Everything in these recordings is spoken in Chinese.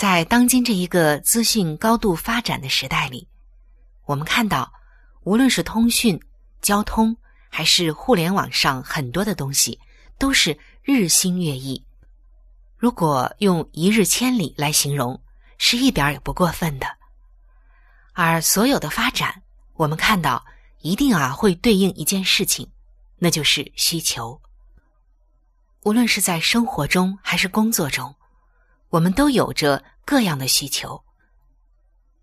在当今这一个资讯高度发展的时代里，我们看到，无论是通讯，交通还是互联网上很多的东西都是日新月异，如果用一日千里来形容，是一点儿也不过分的。而所有的发展，我们看到一定啊会对应一件事情，那就是需求。无论是在生活中还是工作中，我们都有着各样的需求，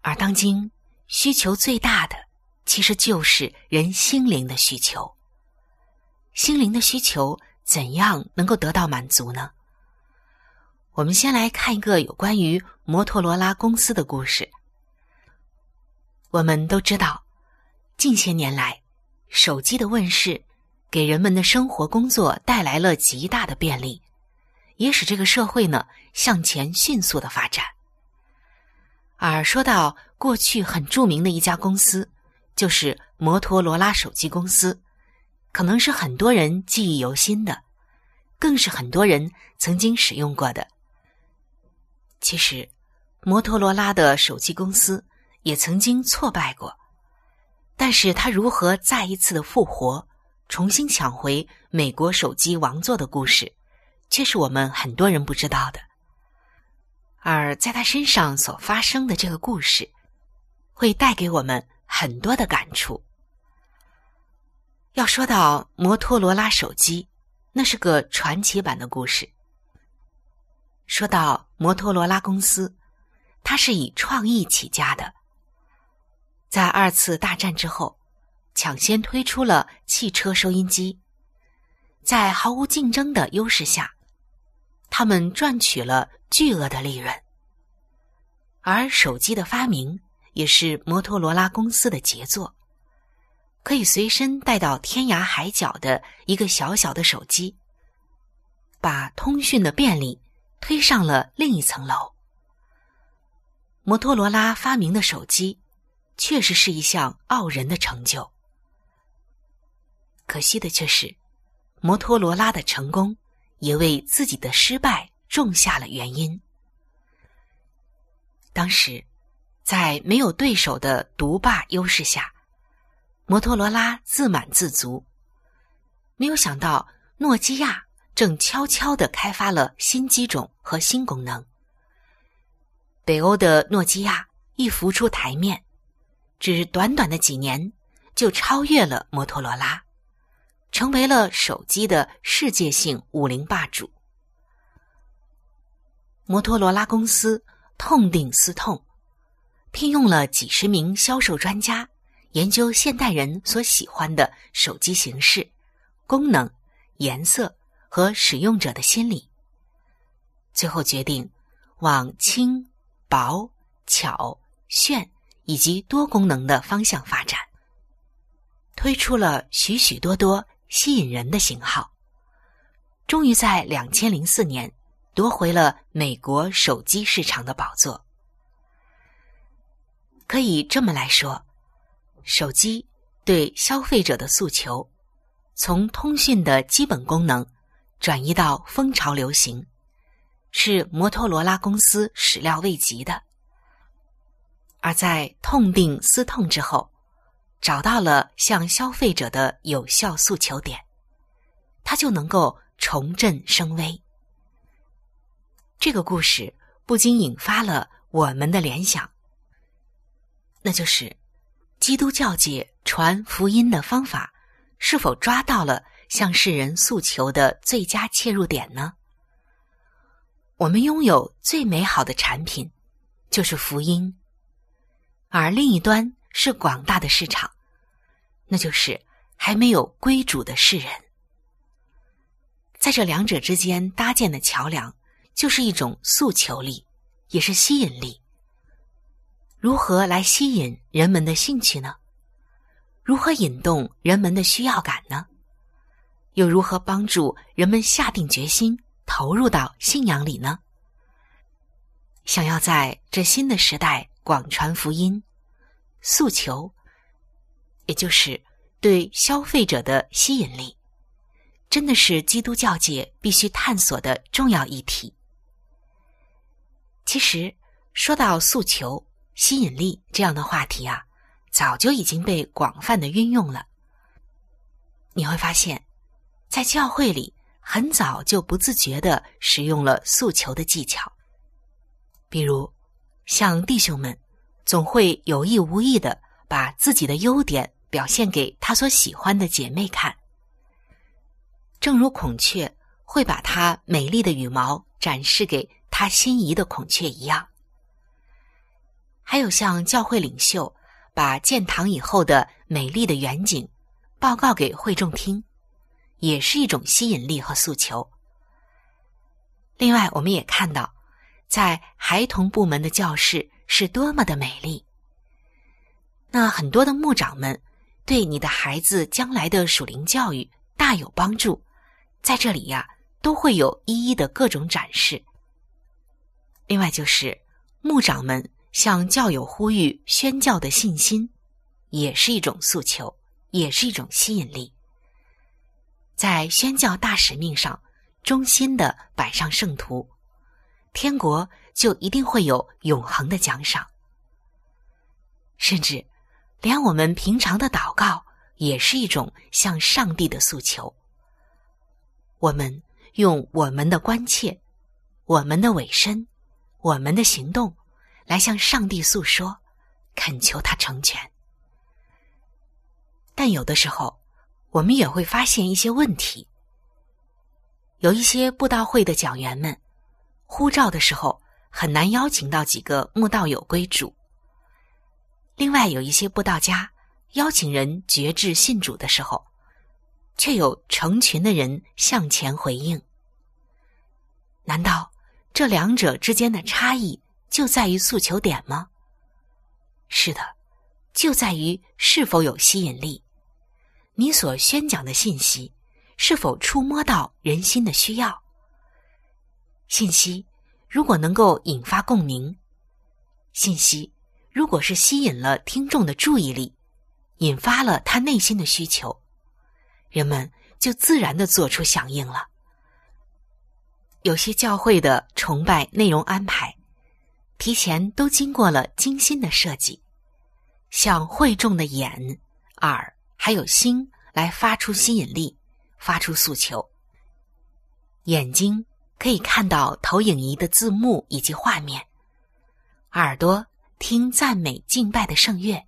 而当今需求最大的。其实就是人心灵的需求。心灵的需求怎样能够得到满足呢？我们先来看一个有关于摩托罗拉公司的故事。我们都知道，近些年来，手机的问世给人们的生活工作带来了极大的便利，也使这个社会呢向前迅速的发展。而说到过去很著名的一家公司。就是摩托罗拉手机公司，可能是很多人记忆犹新的，更是很多人曾经使用过的。其实，摩托罗拉的手机公司也曾经挫败过，但是他如何再一次的复活，重新抢回美国手机王座的故事，却是我们很多人不知道的。而在他身上所发生的这个故事，会带给我们。很多的感触。要说到摩托罗拉手机，那是个传奇版的故事。说到摩托罗拉公司，它是以创意起家的。在二次大战之后，抢先推出了汽车收音机，在毫无竞争的优势下，他们赚取了巨额的利润。而手机的发明。也是摩托罗拉公司的杰作，可以随身带到天涯海角的一个小小的手机，把通讯的便利推上了另一层楼。摩托罗拉发明的手机，确实是一项傲人的成就。可惜的却是，摩托罗拉的成功也为自己的失败种下了原因。当时。在没有对手的独霸优势下，摩托罗拉自满自足。没有想到，诺基亚正悄悄的开发了新机种和新功能。北欧的诺基亚一浮出台面，只短短的几年就超越了摩托罗拉，成为了手机的世界性武林霸主。摩托罗拉公司痛定思痛。聘用了几十名销售专家，研究现代人所喜欢的手机形式、功能、颜色和使用者的心理。最后决定往轻、薄、巧、炫以及多功能的方向发展，推出了许许多多吸引人的型号。终于在两千零四年夺回了美国手机市场的宝座。可以这么来说：手机对消费者的诉求，从通讯的基本功能转移到风潮流行，是摩托罗拉公司始料未及的。而在痛定思痛之后，找到了向消费者的有效诉求点，它就能够重振声威。这个故事不禁引发了我们的联想，那就是基督教界传福音的方法是否抓到了向世人诉求的最佳切入点呢？我们拥有最美好的产品，就是福音，而另一端是广大的市场，那就是还没有归主的世人，在这两者之间搭建的桥梁。就是一种诉求力，也是吸引力。如何来吸引人们的兴趣呢？如何引动人们的需要感呢？又如何帮助人们下定决心投入到信仰里呢？想要在这新的时代广传福音，诉求，也就是对消费者的吸引力，真的是基督教界必须探索的重要议题。其实，说到诉求、吸引力这样的话题啊，早就已经被广泛的运用了。你会发现，在教会里很早就不自觉的使用了诉求的技巧。比如，像弟兄们总会有意无意的把自己的优点表现给他所喜欢的姐妹看，正如孔雀会把它美丽的羽毛展示给。他心仪的孔雀一样，还有像教会领袖把建堂以后的美丽的远景报告给会众听，也是一种吸引力和诉求。另外，我们也看到，在孩童部门的教室是多么的美丽。那很多的牧长们对你的孩子将来的属灵教育大有帮助，在这里呀，都会有一一的各种展示。另外，就是牧长们向教友呼吁宣教的信心，也是一种诉求，也是一种吸引力。在宣教大使命上忠心的摆上圣徒，天国就一定会有永恒的奖赏。甚至，连我们平常的祷告也是一种向上帝的诉求。我们用我们的关切，我们的委身。我们的行动，来向上帝诉说，恳求他成全。但有的时候，我们也会发现一些问题。有一些布道会的讲员们，呼召的时候很难邀请到几个慕道友归主。另外，有一些布道家邀请人决志信主的时候，却有成群的人向前回应。难道？这两者之间的差异就在于诉求点吗？是的，就在于是否有吸引力。你所宣讲的信息是否触摸到人心的需要？信息如果能够引发共鸣，信息如果是吸引了听众的注意力，引发了他内心的需求，人们就自然的做出响应了。有些教会的崇拜内容安排，提前都经过了精心的设计，向会众的眼、耳还有心来发出吸引力，发出诉求。眼睛可以看到投影仪的字幕以及画面，耳朵听赞美敬拜的圣乐，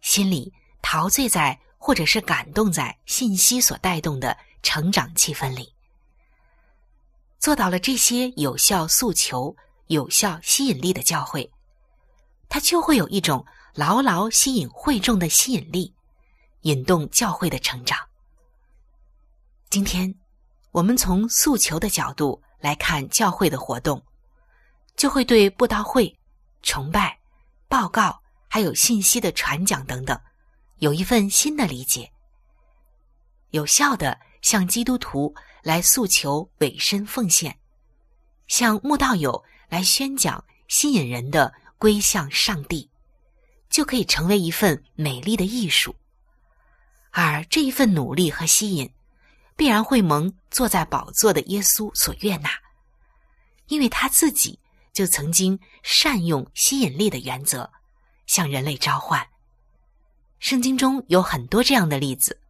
心里陶醉在或者是感动在信息所带动的成长气氛里。做到了这些有效诉求、有效吸引力的教会，它就会有一种牢牢吸引会众的吸引力，引动教会的成长。今天，我们从诉求的角度来看教会的活动，就会对布道会、崇拜、报告还有信息的传讲等等，有一份新的理解，有效的向基督徒。来诉求委身奉献，向慕道友来宣讲吸引人的归向上帝，就可以成为一份美丽的艺术，而这一份努力和吸引，必然会蒙坐在宝座的耶稣所悦纳，因为他自己就曾经善用吸引力的原则，向人类召唤。圣经中有很多这样的例子，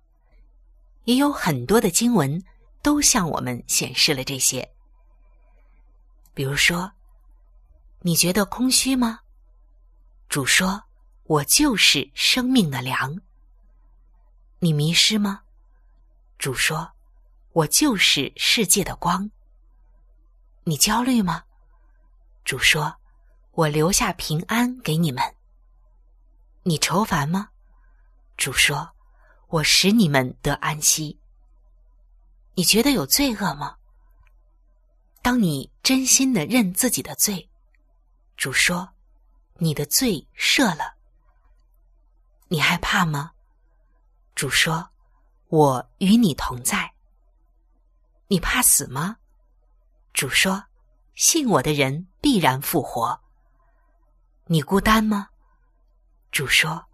也有很多的经文都向我们显示了这些。比如说，你觉得空虚吗？主说。我就是生命的粮。你迷失吗？主说：“我就是世界的光。”你焦虑吗？主说：“我留下平安给你们。”你愁烦吗？主说：“我使你们得安息。”你觉得有罪恶吗？当你真心的认自己的罪，主说：“你的罪赦了。”你害怕吗？主说：“我与你同在。”你怕死吗？主说：“信我的人必然复活。”你孤单吗？主说：“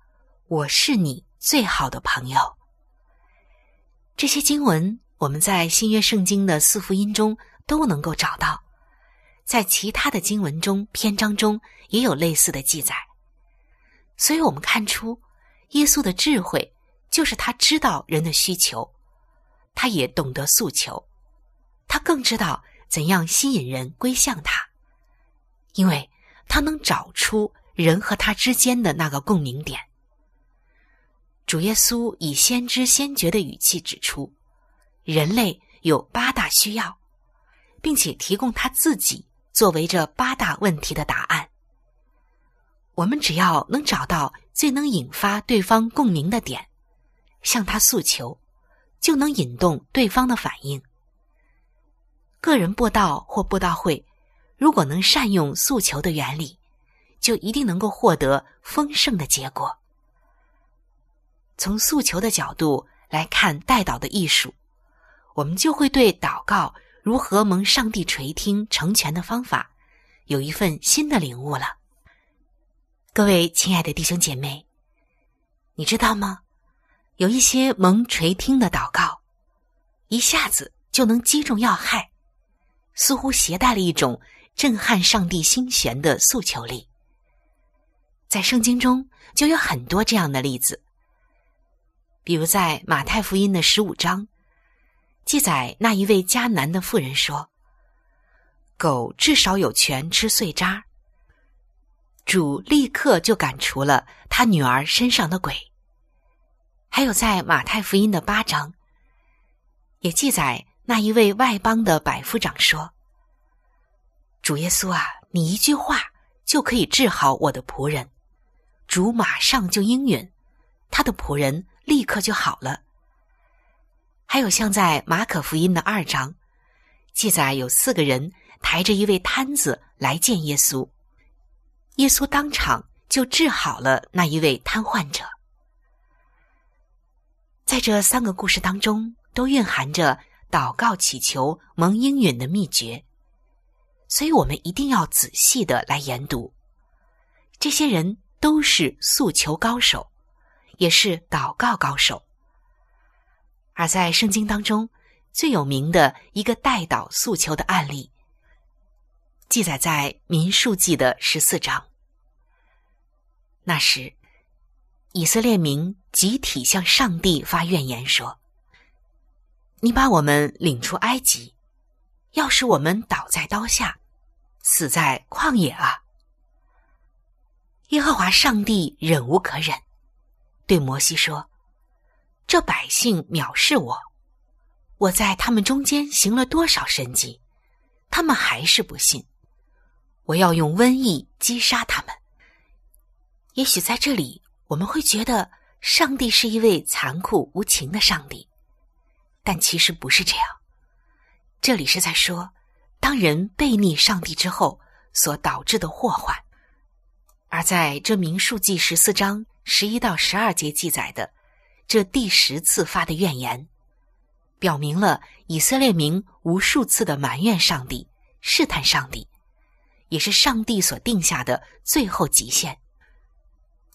我是你最好的朋友。”这些经文我们在新约圣经的四福音中都能够找到，在其他的经文中篇章中也有类似的记载，所以我们看出。耶稣的智慧，就是他知道人的需求，他也懂得诉求，他更知道怎样吸引人归向他，因为他能找出人和他之间的那个共鸣点。主耶稣以先知先觉的语气指出，人类有八大需要，并且提供他自己作为这八大问题的答案。我们只要能找到。最能引发对方共鸣的点，向他诉求，就能引动对方的反应。个人布道或布道会，如果能善用诉求的原理，就一定能够获得丰盛的结果。从诉求的角度来看带祷的艺术，我们就会对祷告如何蒙上帝垂听成全的方法，有一份新的领悟了。各位亲爱的弟兄姐妹，你知道吗？有一些蒙垂听的祷告，一下子就能击中要害，似乎携带了一种震撼上帝心弦的诉求力。在圣经中就有很多这样的例子，比如在马太福音的十五章，记载那一位迦南的妇人说：“狗至少有权吃碎渣。”主立刻就赶除了他女儿身上的鬼。还有在马太福音的八章，也记载那一位外邦的百夫长说：“主耶稣啊，你一句话就可以治好我的仆人。”主马上就应允，他的仆人立刻就好了。还有像在马可福音的二章，记载有四个人抬着一位摊子来见耶稣。耶稣当场就治好了那一位瘫痪者。在这三个故事当中，都蕴含着祷告祈求蒙应允的秘诀，所以我们一定要仔细的来研读。这些人都是诉求高手，也是祷告高手。而在圣经当中最有名的一个代祷诉求的案例，记载在民数记的十四章。那时，以色列民集体向上帝发怨言说：“你把我们领出埃及，要使我们倒在刀下，死在旷野啊！”耶和华上帝忍无可忍，对摩西说：“这百姓藐视我，我在他们中间行了多少神迹，他们还是不信。我要用瘟疫击杀他们。”也许在这里，我们会觉得上帝是一位残酷无情的上帝，但其实不是这样。这里是在说，当人背逆上帝之后所导致的祸患。而在这民数记十四章十一到十二节记载的这第十次发的怨言，表明了以色列民无数次的埋怨上帝、试探上帝，也是上帝所定下的最后极限。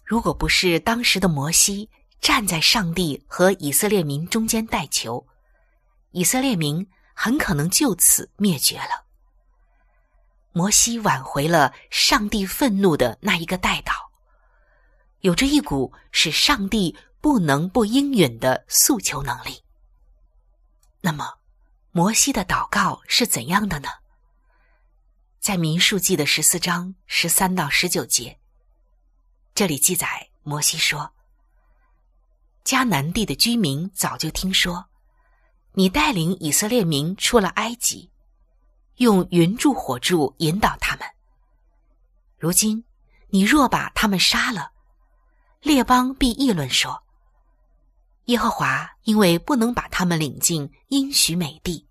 如果不是当时的摩西站在上帝和以色列民中间代求，以色列民很可能就此灭绝了。摩西挽回了上帝愤怒的那一个代祷，有着一股使上帝不能不应允的诉求能力。那么，摩西的祷告是怎样的呢？在民数记的十四章十三到十九节，这里记载摩西说：“迦南地的居民早就听说，你带领以色列民出了埃及。”用云柱火柱引导他们。如今，你若把他们杀了，列邦必议论说：耶和华因为不能把他们领进应许美地，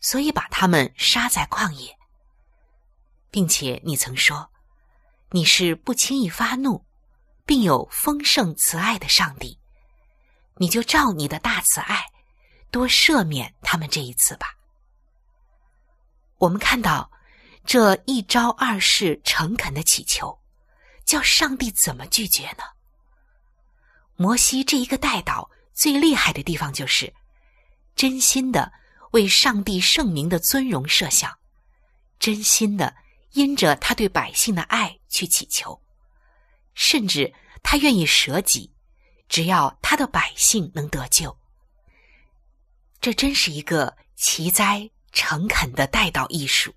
所以把他们杀在旷野，并且你曾说你是不轻易发怒，并有丰盛慈爱的上帝，你就照你的大慈爱，多赦免他们这一次吧。我们看到这一招二式诚恳的祈求，叫上帝怎么拒绝呢？摩西这一个代祷最厉害的地方就是真心的为上帝圣名的尊荣设想，真心的因着他对百姓的爱去祈求，甚至他愿意舍己，只要他的百姓能得救。这真是一个奇哉！诚恳的带祷艺术，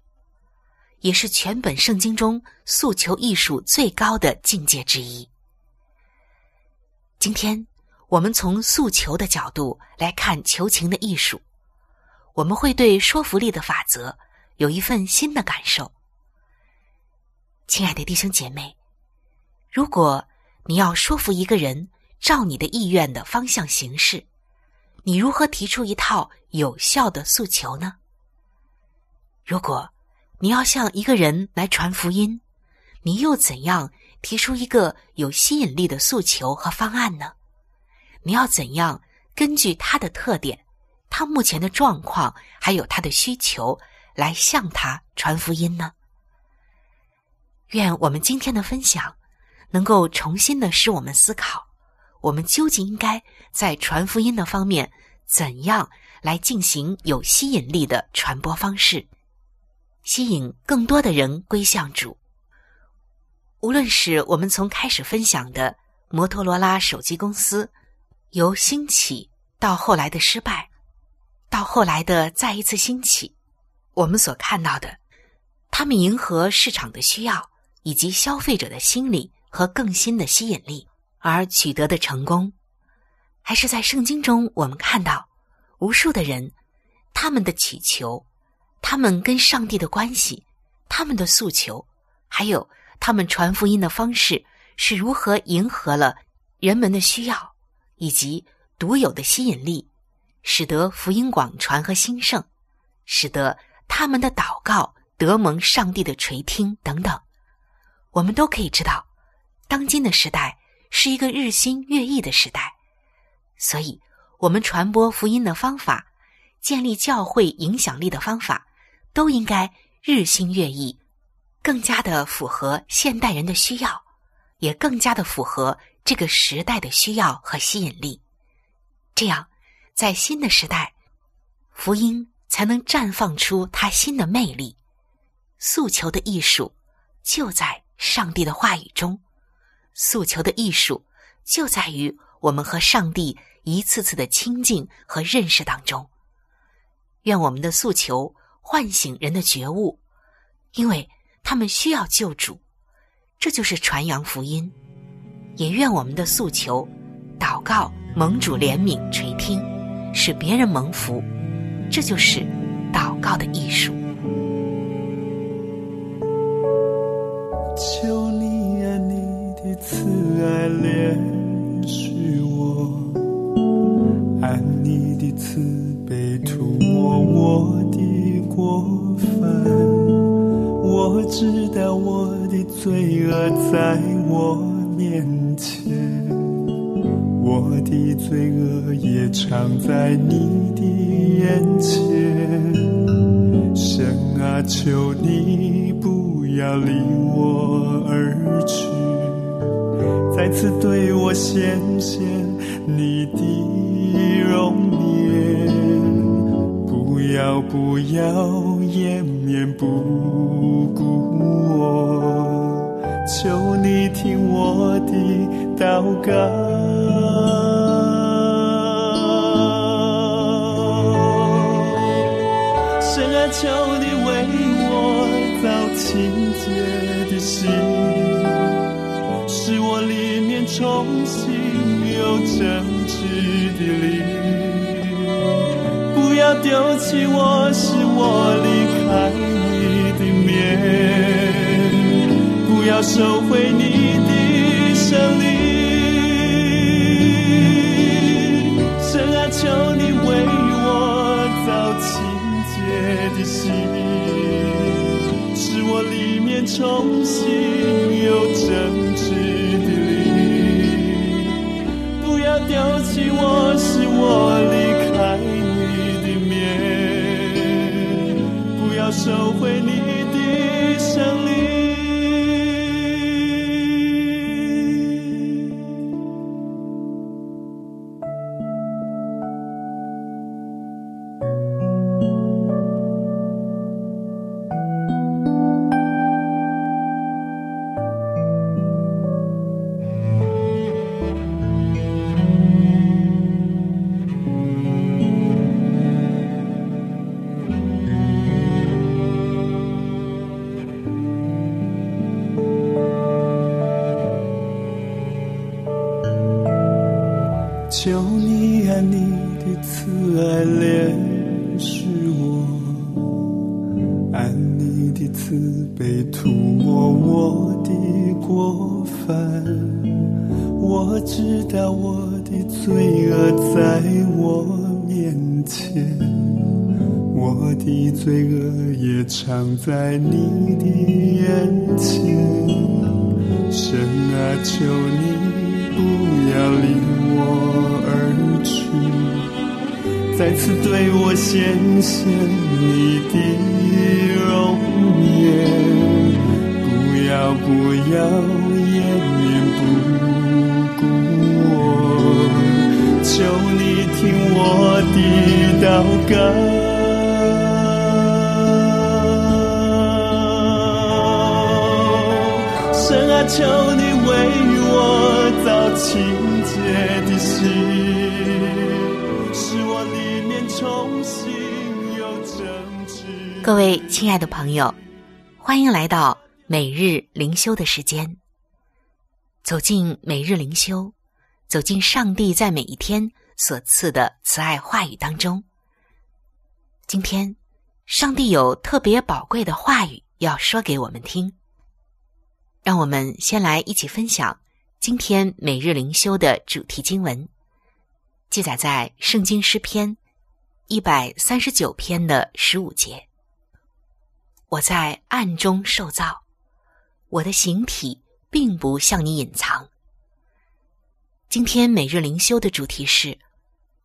也是全本圣经中诉求艺术最高的境界之一。今天我们从诉求的角度来看求情的艺术，我们会对说服力的法则有一份新的感受。亲爱的弟兄姐妹，如果你要说服一个人照你的意愿的方向行事，你如何提出一套有效的诉求呢？如果你要向一个人来传福音，你又怎样提出一个有吸引力的诉求和方案呢？你要怎样根据他的特点、他目前的状况还有他的需求来向他传福音呢？愿我们今天的分享能够重新的使我们思考，我们究竟应该在传福音的方面怎样来进行有吸引力的传播方式。吸引更多的人归向主。无论是我们从开始分享的摩托罗拉手机公司由兴起到后来的失败，到后来的再一次兴起，我们所看到的，他们迎合市场的需要以及消费者的心理和更新的吸引力而取得的成功，还是在圣经中我们看到无数的人他们的祈求。他们跟上帝的关系，他们的诉求，还有他们传福音的方式是如何迎合了人们的需要，以及独有的吸引力，使得福音广传和兴盛，使得他们的祷告得蒙上帝的垂听等等，我们都可以知道，当今的时代是一个日新月异的时代，所以，我们传播福音的方法，建立教会影响力的方法。都应该日新月异，更加的符合现代人的需要，也更加的符合这个时代的需要和吸引力。这样，在新的时代，福音才能绽放出它新的魅力。诉求的艺术就在上帝的话语中，诉求的艺术就在于我们和上帝一次次的亲近和认识当中。愿我们的诉求。唤醒人的觉悟，因为他们需要救主，这就是传扬福音。也愿我们的诉求、祷告蒙主怜悯垂听，使别人蒙福，这就是祷告的艺术。你的慈爱怜恤我，按你的慈悲涂抹我的。过分，我知道我的罪恶在我面前，我的罪恶也藏在你的眼前。神啊，求你不要离我而，次对我显现你的容颜。不要不要掩面不顾我，求你听我的祷告。深爱求你为我造清洁的心，重新有真挚的恋。不要丢弃我，是我离开你的面。不要收回你的求你按你的慈爱怜恤我，按你的慈悲涂抹我的过犯。我知道我的罪恶在我面前，我的罪恶也藏在你的眼前。神啊，求你。不要离，再次对我显现你的容颜。不要不要掩面不顾我，求你听我的祷告。神啊，求你为我造起各位亲爱的朋友，欢迎来到每日灵修的时间。走进每日灵修，走进上帝在每一天所赐的慈爱话语当中。今天，上帝有特别宝贵的话语要说给我们听。让我们先来一起分享今天每日灵修的主题经文，记载在《圣经诗篇》一百三十九篇的十五节。我在暗中受造，我的形体并不向你隐藏。今天每日灵修的主题是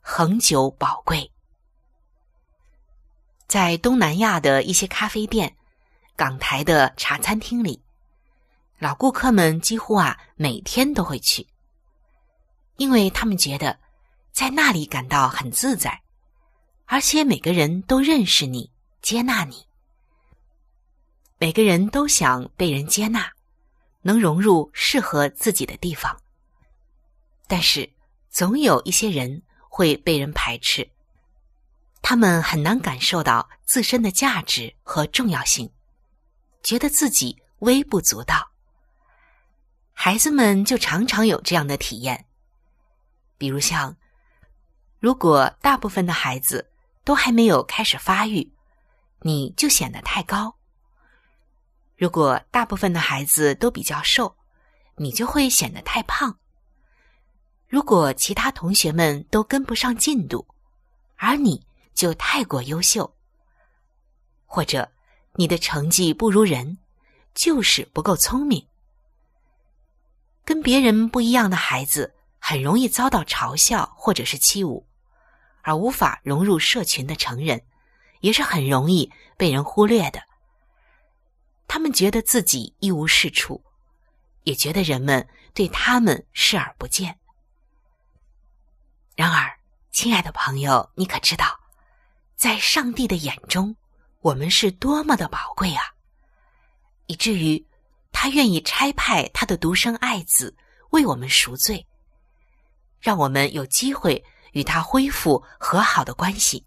恒久宝贵。在东南亚的一些咖啡店、港台的茶餐厅里。老顾客们几乎啊每天都会去，因为他们觉得在那里感到很自在，而且每个人都认识你、接纳你。每个人都想被人接纳，能融入适合自己的地方。但是总有一些人会被人排斥，他们很难感受到自身的价值和重要性，觉得自己微不足道。孩子们就常常有这样的体验，比如像，如果大部分的孩子都还没有开始发育，你就显得太高；如果大部分的孩子都比较瘦，你就会显得太胖；如果其他同学们都跟不上进度，而你就太过优秀，或者你的成绩不如人，就是不够聪明。跟别人不一样的孩子很容易遭到嘲笑或者是欺侮，而无法融入社群的成人，也是很容易被人忽略的。他们觉得自己一无是处，也觉得人们对他们视而不见。然而，亲爱的朋友，你可知道，在上帝的眼中，我们是多么的宝贵啊！以至于他愿意差派他的独生爱子为我们赎罪，让我们有机会与他恢复和好的关系。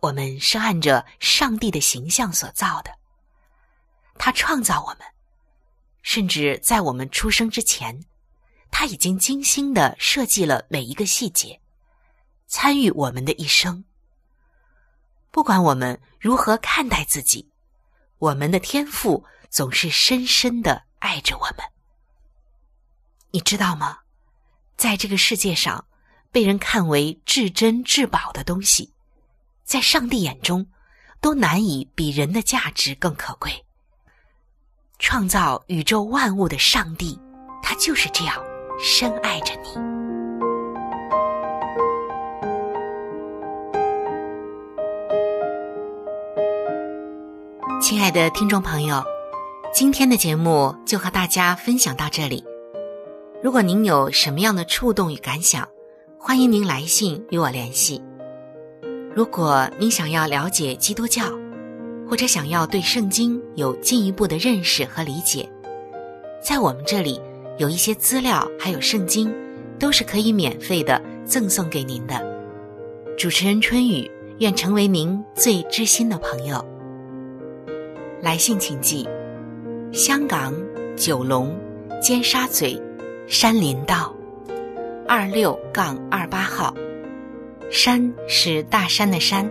我们是按着上帝的形象所造的，他创造我们，甚至在我们出生之前，他已经精心的设计了每一个细节，参与我们的一生。不管我们如何看待自己，我们的天赋总是深深的爱着我们。你知道吗？在这个世界上，被人看为至珍至宝的东西。在上帝眼中，都难以比人的价值更可贵。创造宇宙万物的上帝，他就是这样深爱着你。亲爱的听众朋友，今天的节目就和大家分享到这里。如果您有什么样的触动与感想，欢迎您来信与我联系。如果您想要了解基督教，或者想要对圣经有进一步的认识和理解，在我们这里有一些资料，还有圣经，都是可以免费的赠送给您的。主持人春雨愿成为您最知心的朋友。来信请寄：香港九龙尖沙咀山林道二六杠二八号。山是大山的山，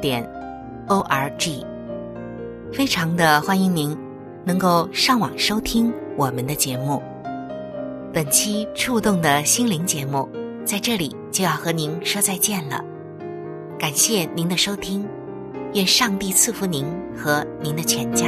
点 o r g，非常的欢迎您能够上网收听我们的节目。本期触动的心灵节目在这里就要和您说再见了，感谢您的收听，愿上帝赐福您和您的全家。